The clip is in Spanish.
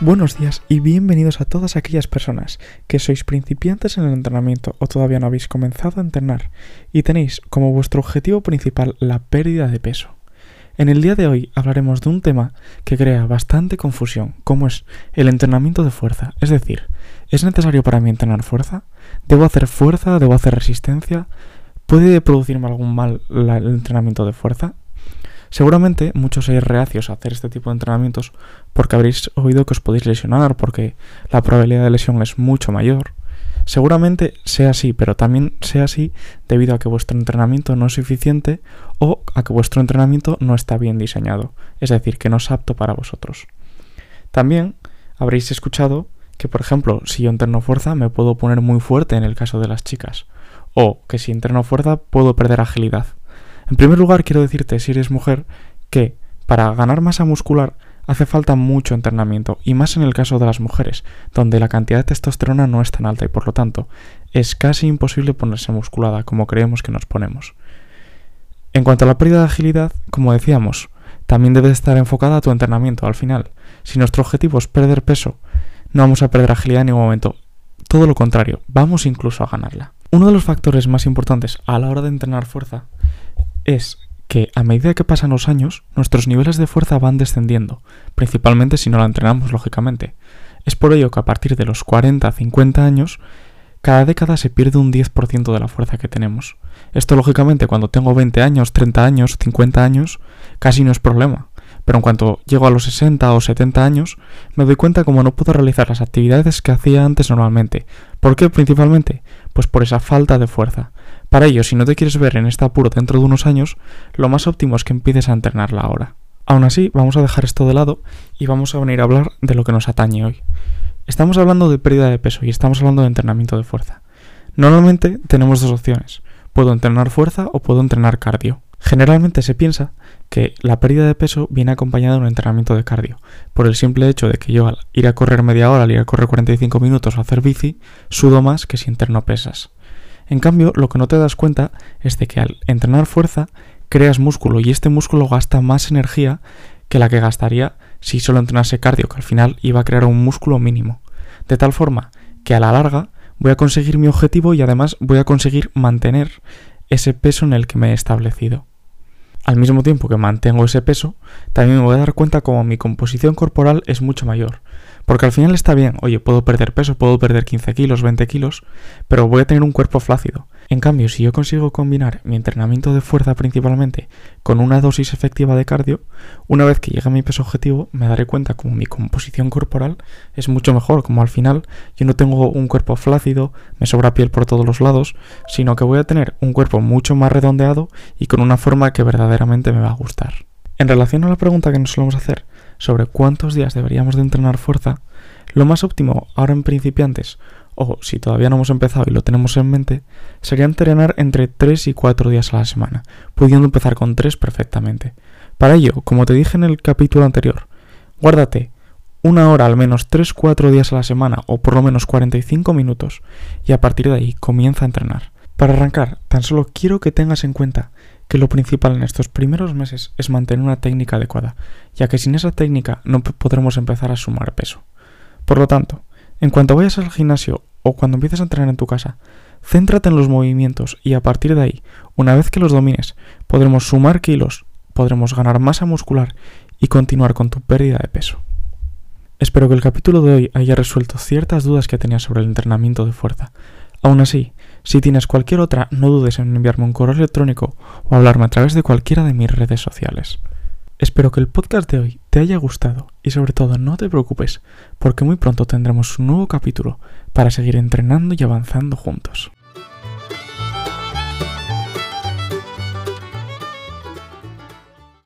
Buenos días y bienvenidos a todas aquellas personas que sois principiantes en el entrenamiento o todavía no habéis comenzado a entrenar y tenéis como vuestro objetivo principal la pérdida de peso. En el día de hoy hablaremos de un tema que crea bastante confusión, como es el entrenamiento de fuerza. Es decir, ¿es necesario para mí entrenar fuerza? ¿Debo hacer fuerza? ¿Debo hacer resistencia? ¿Puede producirme algún mal el entrenamiento de fuerza? Seguramente muchos seáis reacios a hacer este tipo de entrenamientos porque habréis oído que os podéis lesionar, porque la probabilidad de lesión es mucho mayor. Seguramente sea así, pero también sea así debido a que vuestro entrenamiento no es suficiente o a que vuestro entrenamiento no está bien diseñado, es decir, que no es apto para vosotros. También habréis escuchado que, por ejemplo, si yo entreno fuerza me puedo poner muy fuerte en el caso de las chicas, o que si entreno fuerza puedo perder agilidad. En primer lugar, quiero decirte, si eres mujer, que para ganar masa muscular hace falta mucho entrenamiento, y más en el caso de las mujeres, donde la cantidad de testosterona no es tan alta y por lo tanto es casi imposible ponerse musculada como creemos que nos ponemos. En cuanto a la pérdida de agilidad, como decíamos, también debe estar enfocada a tu entrenamiento al final. Si nuestro objetivo es perder peso, no vamos a perder agilidad en ningún momento. Todo lo contrario, vamos incluso a ganarla. Uno de los factores más importantes a la hora de entrenar fuerza es que a medida que pasan los años, nuestros niveles de fuerza van descendiendo, principalmente si no la entrenamos, lógicamente. Es por ello que a partir de los 40 50 años, cada década se pierde un 10% de la fuerza que tenemos. Esto, lógicamente, cuando tengo 20 años, 30 años, 50 años, casi no es problema. Pero en cuanto llego a los 60 o 70 años, me doy cuenta como no puedo realizar las actividades que hacía antes normalmente. ¿Por qué principalmente? Pues por esa falta de fuerza. Para ello, si no te quieres ver en este apuro dentro de unos años, lo más óptimo es que empieces a entrenarla ahora. Aún así, vamos a dejar esto de lado y vamos a venir a hablar de lo que nos atañe hoy. Estamos hablando de pérdida de peso y estamos hablando de entrenamiento de fuerza. Normalmente tenemos dos opciones. Puedo entrenar fuerza o puedo entrenar cardio. Generalmente se piensa que la pérdida de peso viene acompañada de un entrenamiento de cardio, por el simple hecho de que yo al ir a correr media hora, al ir a correr 45 minutos o hacer bici, sudo más que si entreno pesas. En cambio, lo que no te das cuenta es de que al entrenar fuerza creas músculo y este músculo gasta más energía que la que gastaría si solo entrenase cardio, que al final iba a crear un músculo mínimo. De tal forma que a la larga voy a conseguir mi objetivo y además voy a conseguir mantener ese peso en el que me he establecido. Al mismo tiempo que mantengo ese peso, también me voy a dar cuenta como mi composición corporal es mucho mayor, porque al final está bien, oye, puedo perder peso, puedo perder 15 kilos, 20 kilos, pero voy a tener un cuerpo flácido. En cambio, si yo consigo combinar mi entrenamiento de fuerza principalmente con una dosis efectiva de cardio, una vez que llegue a mi peso objetivo, me daré cuenta como mi composición corporal es mucho mejor, como al final yo no tengo un cuerpo flácido, me sobra piel por todos los lados, sino que voy a tener un cuerpo mucho más redondeado y con una forma que verdaderamente me va a gustar. En relación a la pregunta que nos solemos hacer, sobre cuántos días deberíamos de entrenar fuerza, lo más óptimo ahora en principiantes, o si todavía no hemos empezado y lo tenemos en mente, sería entrenar entre 3 y 4 días a la semana, pudiendo empezar con 3 perfectamente. Para ello, como te dije en el capítulo anterior, guárdate una hora al menos 3-4 días a la semana o por lo menos 45 minutos y a partir de ahí comienza a entrenar. Para arrancar, tan solo quiero que tengas en cuenta que lo principal en estos primeros meses es mantener una técnica adecuada, ya que sin esa técnica no podremos empezar a sumar peso. Por lo tanto, en cuanto vayas al gimnasio o cuando empieces a entrenar en tu casa, céntrate en los movimientos y a partir de ahí, una vez que los domines, podremos sumar kilos, podremos ganar masa muscular y continuar con tu pérdida de peso. Espero que el capítulo de hoy haya resuelto ciertas dudas que tenías sobre el entrenamiento de fuerza. Aún así, si tienes cualquier otra, no dudes en enviarme un correo electrónico o hablarme a través de cualquiera de mis redes sociales. Espero que el podcast de hoy te haya gustado y sobre todo no te preocupes, porque muy pronto tendremos un nuevo capítulo para seguir entrenando y avanzando juntos.